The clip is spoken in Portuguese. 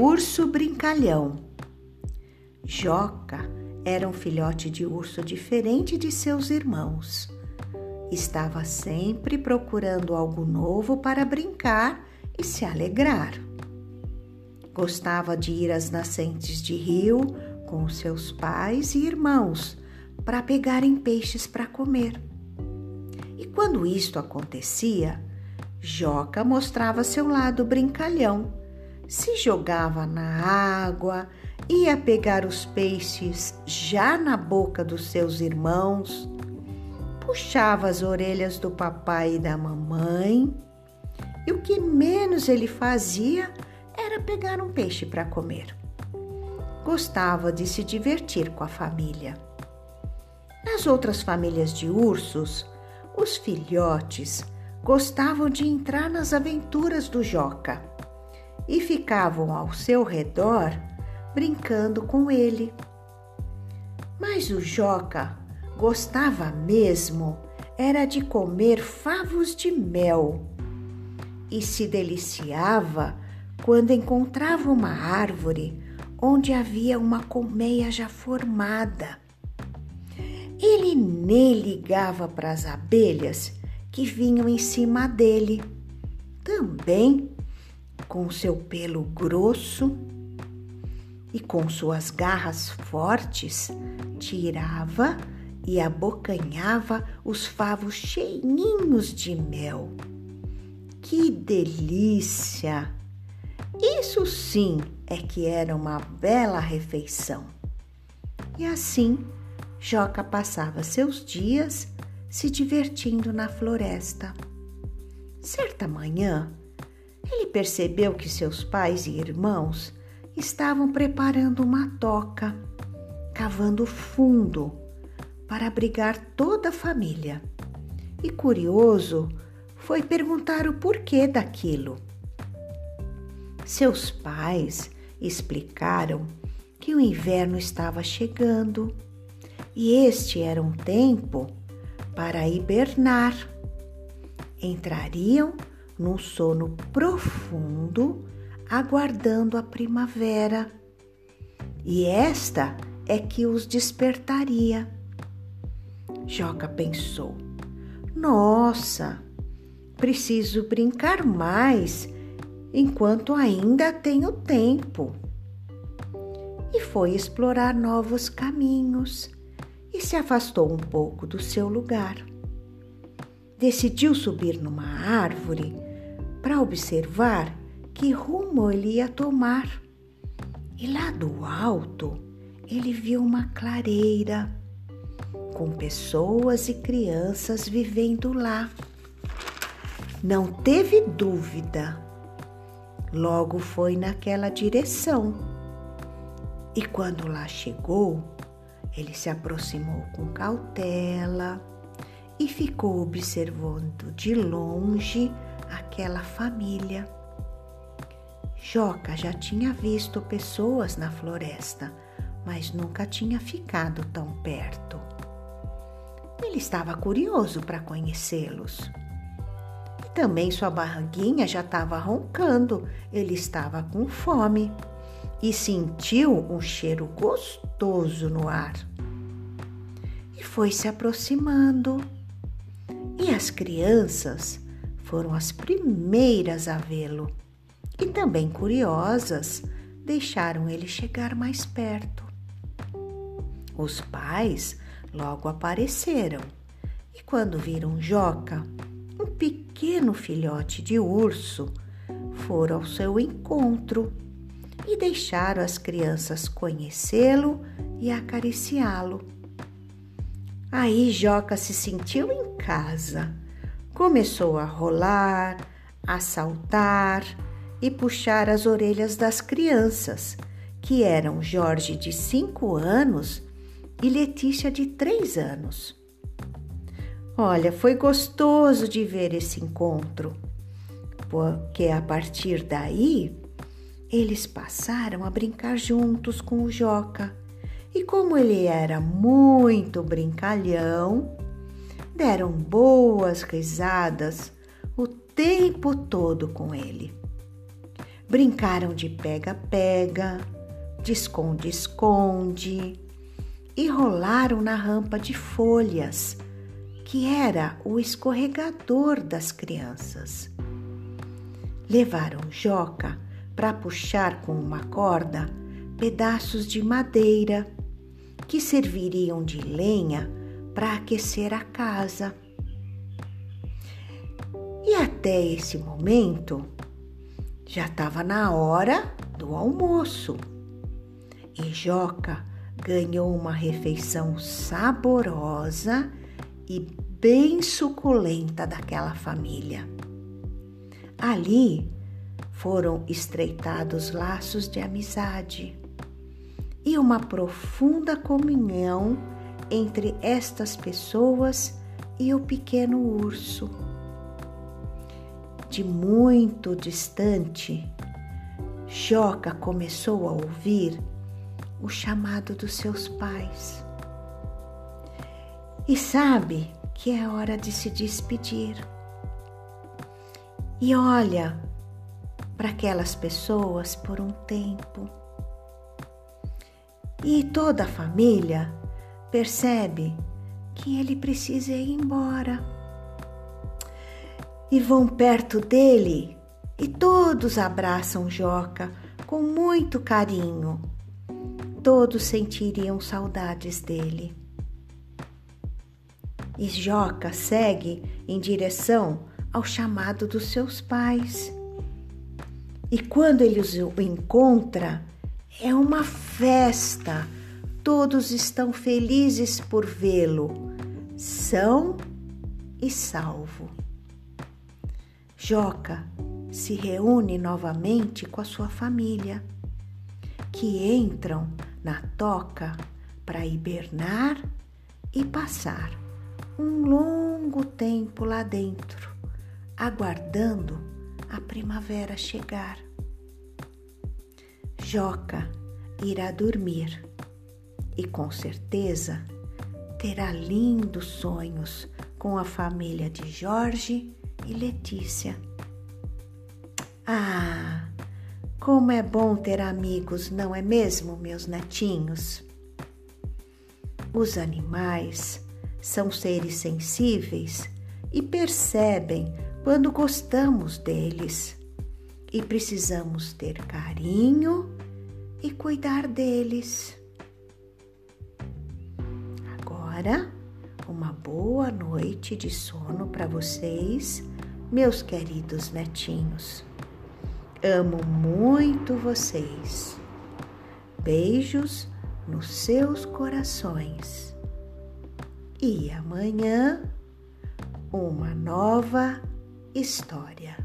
urso brincalhão. Joca era um filhote de urso diferente de seus irmãos. Estava sempre procurando algo novo para brincar e se alegrar. Gostava de ir às nascentes de rio com seus pais e irmãos para pegarem peixes para comer. E quando isto acontecia, Joca mostrava seu lado brincalhão, se jogava na água, ia pegar os peixes já na boca dos seus irmãos, puxava as orelhas do papai e da mamãe, e o que menos ele fazia era pegar um peixe para comer. Gostava de se divertir com a família. Nas outras famílias de ursos, os filhotes gostavam de entrar nas aventuras do Joca e ficavam ao seu redor brincando com ele. Mas o Joca gostava mesmo era de comer favos de mel e se deliciava quando encontrava uma árvore onde havia uma colmeia já formada. Ele nem ligava para as abelhas que vinham em cima dele, também com seu pelo grosso e com suas garras fortes, tirava e abocanhava os favos cheinhos de mel. Que delícia! Isso sim é que era uma bela refeição. E assim, Joca passava seus dias se divertindo na floresta. Certa manhã, percebeu que seus pais e irmãos estavam preparando uma toca, cavando fundo para abrigar toda a família. E curioso, foi perguntar o porquê daquilo. Seus pais explicaram que o inverno estava chegando e este era um tempo para hibernar. Entrariam num sono profundo, aguardando a primavera. E esta é que os despertaria. Joca pensou: Nossa, preciso brincar mais enquanto ainda tenho tempo. E foi explorar novos caminhos e se afastou um pouco do seu lugar. Decidiu subir numa árvore para observar que rumo ele ia tomar. E lá do alto ele viu uma clareira com pessoas e crianças vivendo lá. Não teve dúvida. Logo foi naquela direção. E quando lá chegou, ele se aproximou com cautela e ficou observando de longe aquela família. Joca já tinha visto pessoas na floresta, mas nunca tinha ficado tão perto. Ele estava curioso para conhecê-los. E também sua barriguinha já estava roncando, ele estava com fome e sentiu um cheiro gostoso no ar. E foi se aproximando. E as crianças foram as primeiras a vê-lo e também curiosas deixaram ele chegar mais perto. Os pais logo apareceram e, quando viram Joca, um pequeno filhote de urso, foram ao seu encontro e deixaram as crianças conhecê-lo e acariciá-lo. Aí Joca se sentiu em casa. Começou a rolar, a saltar e puxar as orelhas das crianças, que eram Jorge de cinco anos e Letícia de três anos. Olha, foi gostoso de ver esse encontro, porque a partir daí eles passaram a brincar juntos com o Joca. E como ele era muito brincalhão, deram boas risadas o tempo todo com ele. Brincaram de pega-pega, de esconde-esconde e rolaram na rampa de folhas, que era o escorregador das crianças. Levaram Joca para puxar com uma corda pedaços de madeira que serviriam de lenha para aquecer a casa. E até esse momento já estava na hora do almoço. E Joca ganhou uma refeição saborosa e bem suculenta daquela família. Ali foram estreitados laços de amizade e uma profunda comunhão entre estas pessoas e o pequeno urso. De muito distante, Joca começou a ouvir o chamado dos seus pais. E sabe que é hora de se despedir. E olha para aquelas pessoas por um tempo. E toda a família percebe que ele precisa ir embora. E vão perto dele e todos abraçam Joca com muito carinho. Todos sentiriam saudades dele. E Joca segue em direção ao chamado dos seus pais. E quando ele os encontra, é uma festa Todos estão felizes por vê-lo, são e salvo. Joca se reúne novamente com a sua família, que entram na toca para hibernar e passar um longo tempo lá dentro, aguardando a primavera chegar. Joca irá dormir e com certeza terá lindos sonhos com a família de Jorge e Letícia. Ah, como é bom ter amigos, não é mesmo, meus netinhos? Os animais são seres sensíveis e percebem quando gostamos deles e precisamos ter carinho e cuidar deles. Agora, uma boa noite de sono para vocês, meus queridos netinhos. Amo muito vocês. Beijos nos seus corações. E amanhã, uma nova história.